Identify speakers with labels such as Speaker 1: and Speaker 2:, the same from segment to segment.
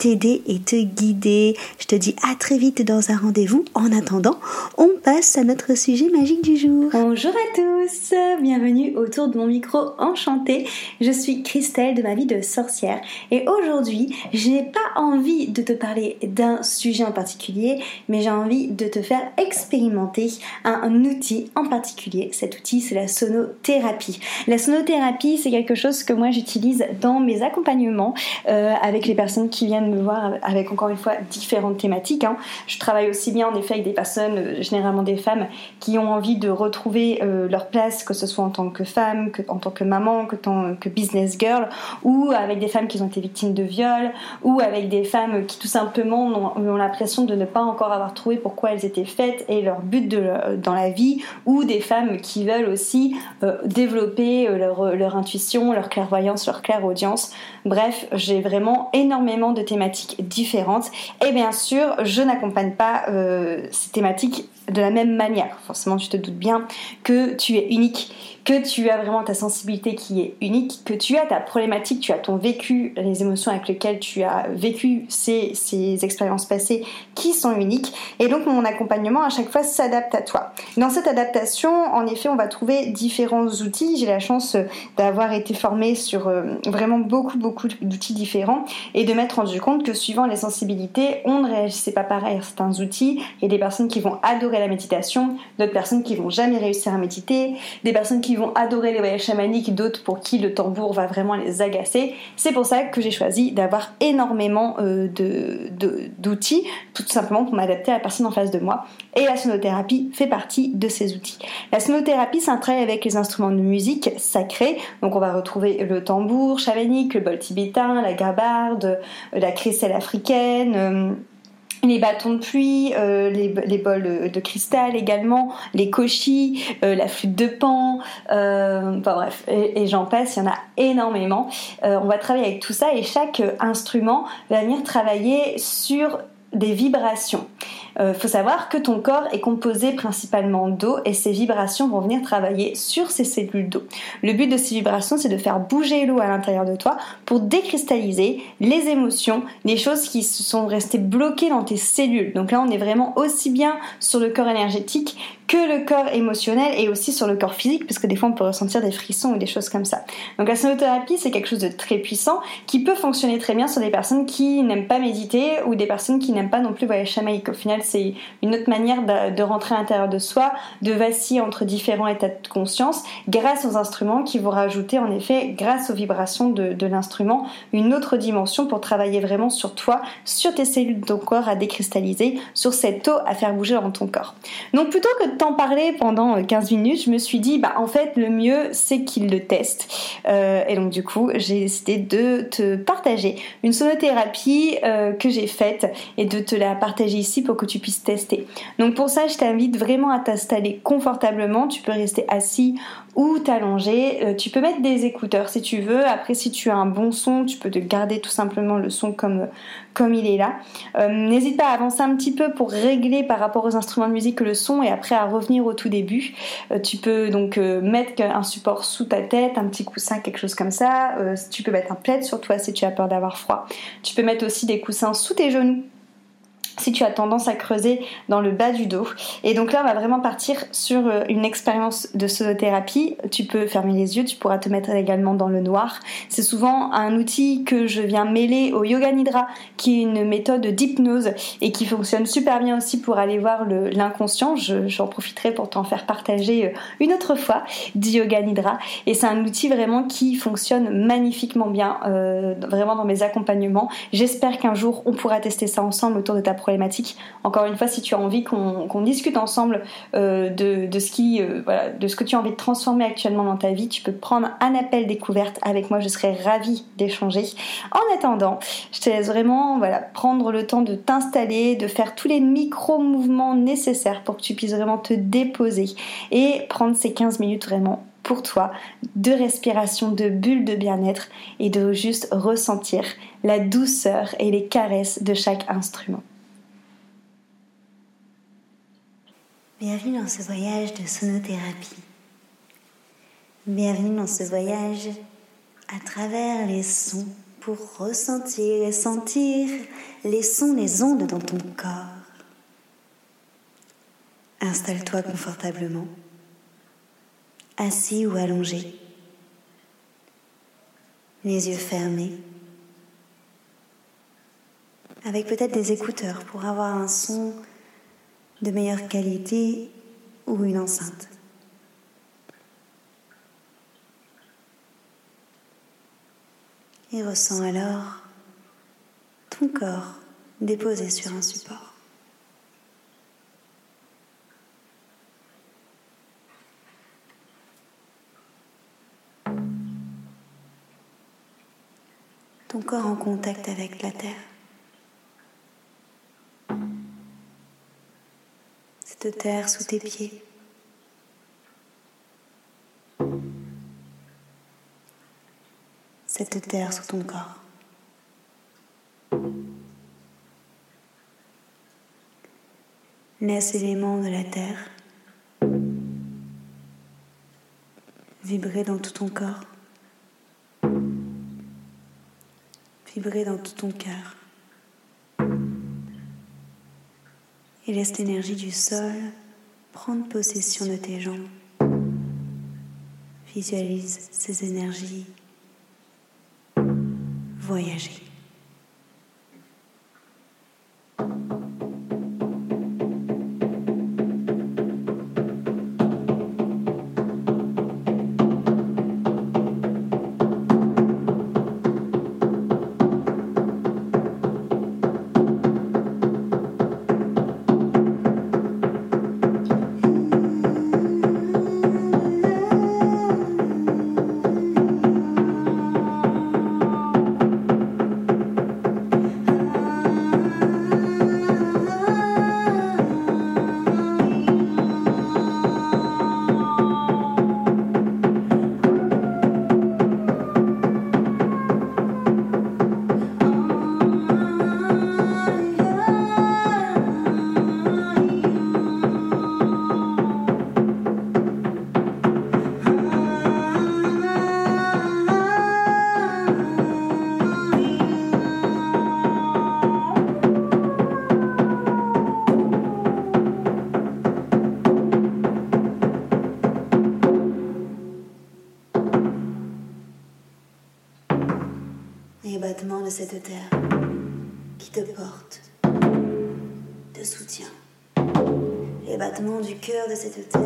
Speaker 1: t'aider et te guider. Je te dis à très vite dans un rendez-vous. En attendant, on passe à notre sujet magique du jour. Bonjour à tous, bienvenue autour de mon micro enchanté. Je suis Christelle de ma vie de sorcière et aujourd'hui, je n'ai pas envie de te parler d'un sujet en particulier, mais j'ai envie de te faire expérimenter un, outil en particulier. Cet outil, c'est la sonothérapie. La sonothérapie, c'est quelque chose que moi j'utilise dans mes accompagnements euh, avec les personnes qui viennent me voir avec encore une fois différentes thématiques. Hein. Je travaille aussi bien en effet avec des personnes, euh, généralement des femmes, qui ont envie de retrouver euh, leur place, que ce soit en tant que femme, que, en tant que maman, que, tant, que business girl, ou avec des femmes qui ont été victimes de viol, ou avec des femmes qui tout simplement ont, l'impression de ne pas encore avoir trouvé pourquoi elles étaient faites et leur but de, dans la vie, ou des femmes qui veulent aussi euh, développer leur, leur intuition, leur clairvoyance, leur clairaudience. Bref, j'ai vraiment énormément de thématiques différentes. Et bien sûr, je n'accompagne pas euh, ces thématiques de la même manière. Forcément, tu te doutes bien que tu es unique que tu as vraiment ta sensibilité qui est unique, que tu as ta problématique, tu as ton vécu, les émotions avec lesquelles tu as vécu ces, ces expériences passées qui sont uniques. Et donc mon accompagnement à chaque fois s'adapte à toi. Dans cette adaptation, en effet, on va trouver différents outils. J'ai la chance d'avoir été formée sur euh, vraiment beaucoup, beaucoup d'outils différents et de m'être rendu compte que suivant les sensibilités, on ne réagissait pas pareil à certains outils. Il y a des personnes qui vont adorer la méditation, d'autres personnes qui vont jamais réussir à méditer, des personnes qui vont adorer les voyages chamaniques, d'autres pour qui le tambour va vraiment les agacer. C'est pour ça que j'ai choisi d'avoir énormément euh, d'outils, tout simplement pour m'adapter à la personne en face de moi. Et la sonothérapie fait partie de ces outils. La sonothérapie, c'est un travail avec les instruments de musique sacrés. Donc on va retrouver le tambour chamanique, le bol tibétain, la gabarde, la crécelle africaine. Euh, les bâtons de pluie, euh, les, bols de, cristal également, les cochis, euh, la flûte de pan, euh, enfin bref, et, et j'en passe, il y en a énormément. on va travailler avec tout ça et chaque instrument va venir travailler sur des vibrations. Euh, faut savoir que ton corps est composé principalement d'eau et ces vibrations vont venir travailler sur ces cellules d'eau. Le but de ces vibrations, c'est de faire bouger l'eau à l'intérieur de toi pour décristalliser les émotions, les choses qui sont restées bloquées dans tes cellules. Donc là, on est vraiment aussi bien sur le corps énergétique que le corps émotionnel et aussi sur le corps physique, parce que des fois on peut ressentir des frissons ou des choses comme ça. Donc la sonothérapie, c'est quelque chose de très puissant qui peut fonctionner très bien sur des personnes qui n'aiment pas méditer ou des personnes qui n'aiment pas non plus voyager chamaïque. Au final, c'est une autre manière de, rentrer à l'intérieur de soi, de vaciller entre différents états de conscience grâce aux instruments qui vont rajouter en effet, grâce aux vibrations de, l'instrument, une autre dimension pour travailler vraiment sur toi, sur tes cellules de ton corps à décristalliser, sur cette eau à faire bouger dans ton corps. Donc plutôt que de t'en parler pendant 15 euh, minutes, je me suis dit, bah en fait, le mieux, c'est qu'il le teste. Euh, et donc du coup, j'ai décidé de te partager une sonothérapie euh, que j'ai faite et de te la partager ici pour que tu puisses tester. Donc pour ça, je t'invite vraiment à t'installer confortablement. Tu peux rester assis ou t'allonger. Euh, tu peux mettre des écouteurs si tu veux. Après, si tu as un bon son, tu peux te garder tout simplement le son comme, il est là. Euh, n'hésite pas à avancer un petit peu pour régler par rapport aux instruments de musique le son et après à revenir au tout début. Euh, tu peux donc mettre un support sous ta tête, un petit coussin, quelque chose comme ça. tu peux mettre un plaid sur toi si tu as peur d'avoir froid. Tu peux mettre aussi des coussins sous tes genoux si tu as tendance à creuser dans le bas du dos. Et donc là, on va vraiment partir sur euh, une expérience de sonothérapie. Tu peux fermer les yeux, tu pourras te mettre également dans le noir. C'est souvent un outil que je viens mêler au yoga nidra, qui est une méthode d'hypnose et qui fonctionne super bien aussi pour aller voir l'inconscient. J'en profiterai pour t'en faire partager euh, une autre fois du yoga nidra. Et c'est un outil vraiment qui fonctionne magnifiquement bien, euh, vraiment dans mes accompagnements. J'espère qu'un jour on pourra tester ça ensemble autour de ta Encore une fois, si tu as envie qu'on discute ensemble euh, de, ce qui, euh, de ce que tu as envie de transformer actuellement dans ta vie, tu peux prendre un appel découverte avec moi. Je serais ravie d'échanger. En attendant, je te laisse vraiment prendre le temps de t'installer, de faire tous les micro-mouvements nécessaires pour que tu puisses vraiment te déposer et prendre ces 15 minutes vraiment pour toi de respiration, de bulles de bien-être et de juste ressentir la douceur et les caresses de chaque instrument.
Speaker 2: Bienvenue dans ce voyage de sonothérapie. Bienvenue dans ce voyage à travers les sons pour ressentir et sentir les sons, les ondes dans ton corps. Installe-toi confortablement assis ou allongé, les yeux fermés, avec peut-être des écouteurs pour avoir un son de meilleure qualité ou une enceinte. Et ressens alors ton corps déposé sur un support. ton corps en contact avec la terre. Cette terre sous tes pieds. Cette terre sous ton corps. Laisse l'élément de la terre vibrer dans tout ton corps. vibrer dans tout ton cœur. Et laisse l'énergie du sol prendre possession de tes jambes. Visualise ces énergies voyager. Du cœur de cette terre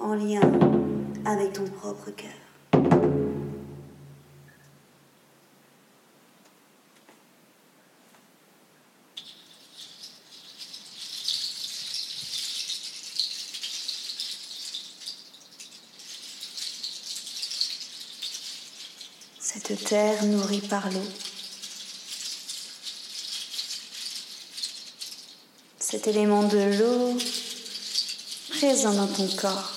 Speaker 2: en lien avec ton propre cœur. cette terre nourrie par l'eau. Cet élément de l'eau présent dans ton corps,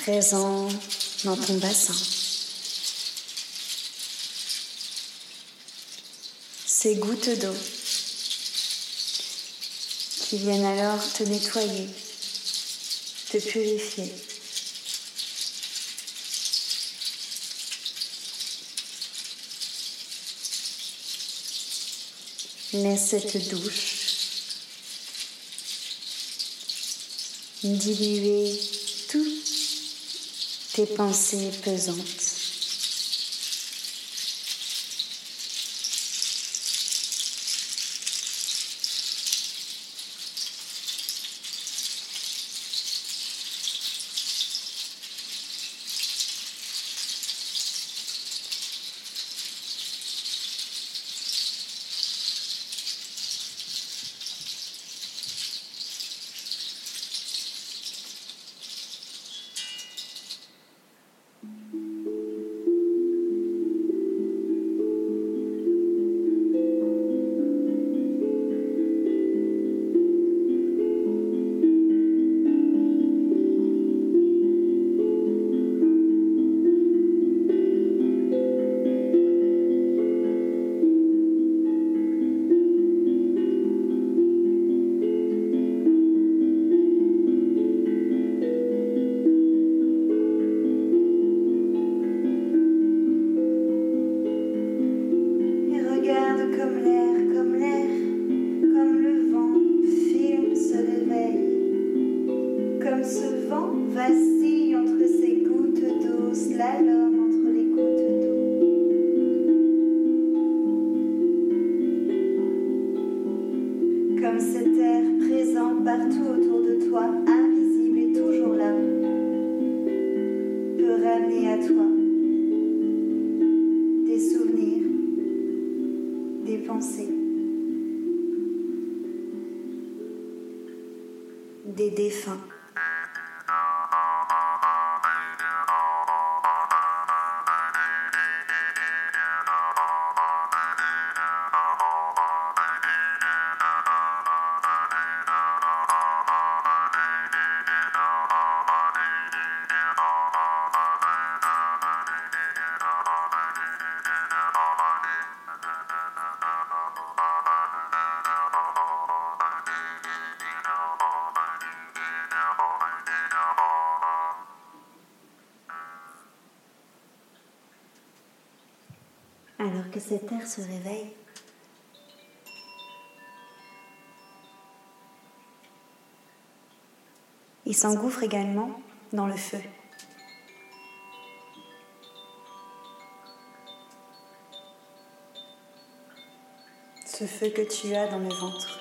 Speaker 2: présent dans ton bassin. Ces gouttes d'eau qui viennent alors te nettoyer, te purifier. Naît cette douche. Diluer toutes tes pensées pesantes. Comme l'air, comme l'air, comme le vent filme, se réveille, comme ce vent vacille entre ses gouttes d'eau, cela. Des défunts. Alors que cet air se réveille. Il s'engouffre également dans le feu. Ce feu que tu as dans le ventre.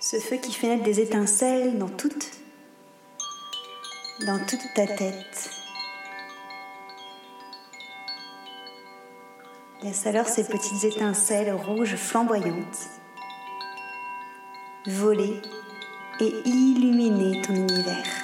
Speaker 2: Ce feu qui fait naître des étincelles dans toute, dans toute ta tête. Laisse alors ces petites étincelles rouges flamboyantes voler et illuminer ton univers.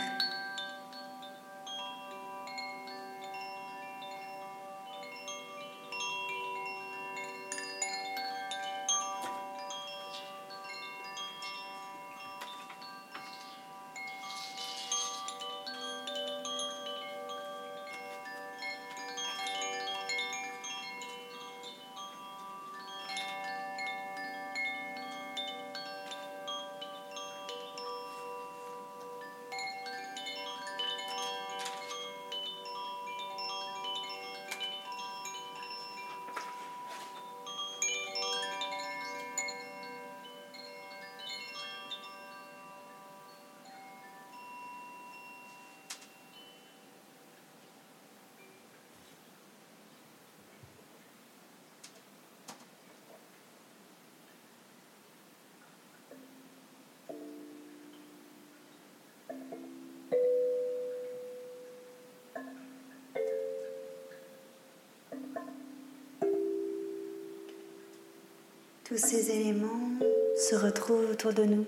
Speaker 2: Tous ces éléments se retrouvent autour de nous,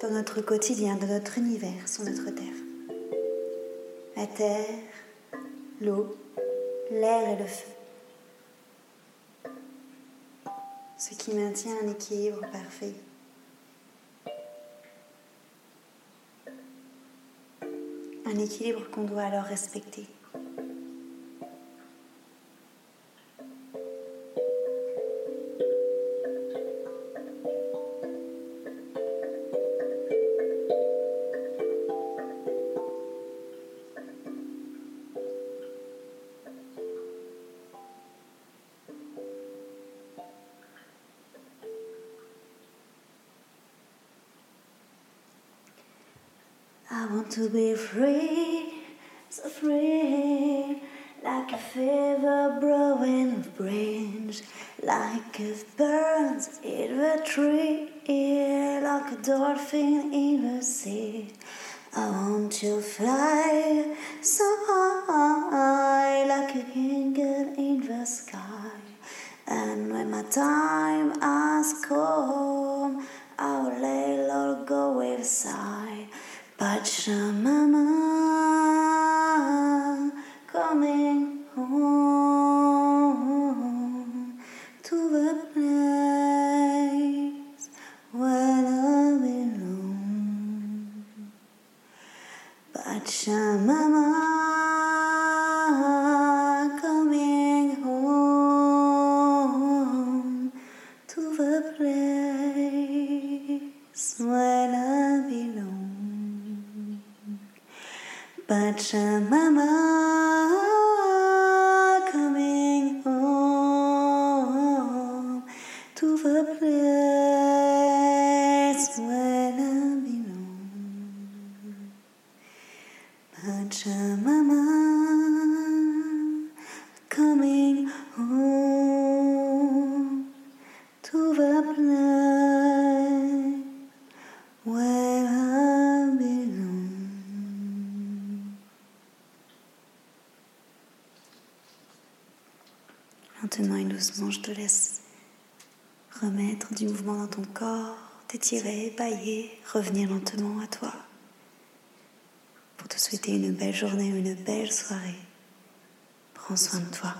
Speaker 2: dans notre quotidien, dans notre univers, sur notre terre. La terre, l'eau, l'air et le feu. Ce qui maintient un équilibre parfait. Un équilibre qu'on doit alors respecter. I want to be free, so free, like a fever blowing branch, like a burns in the tree, like a dolphin in the sea. I want to fly so high, like a eagle in the sky. And when my time has come, Your mama coming home to the place where I belong. But your mama coming home to the place where Pacha Mama. Lentement et doucement, je te laisse remettre du mouvement dans ton corps, t'étirer, bailler, revenir lentement à toi pour te souhaiter une belle journée, une belle soirée. Prends soin de toi.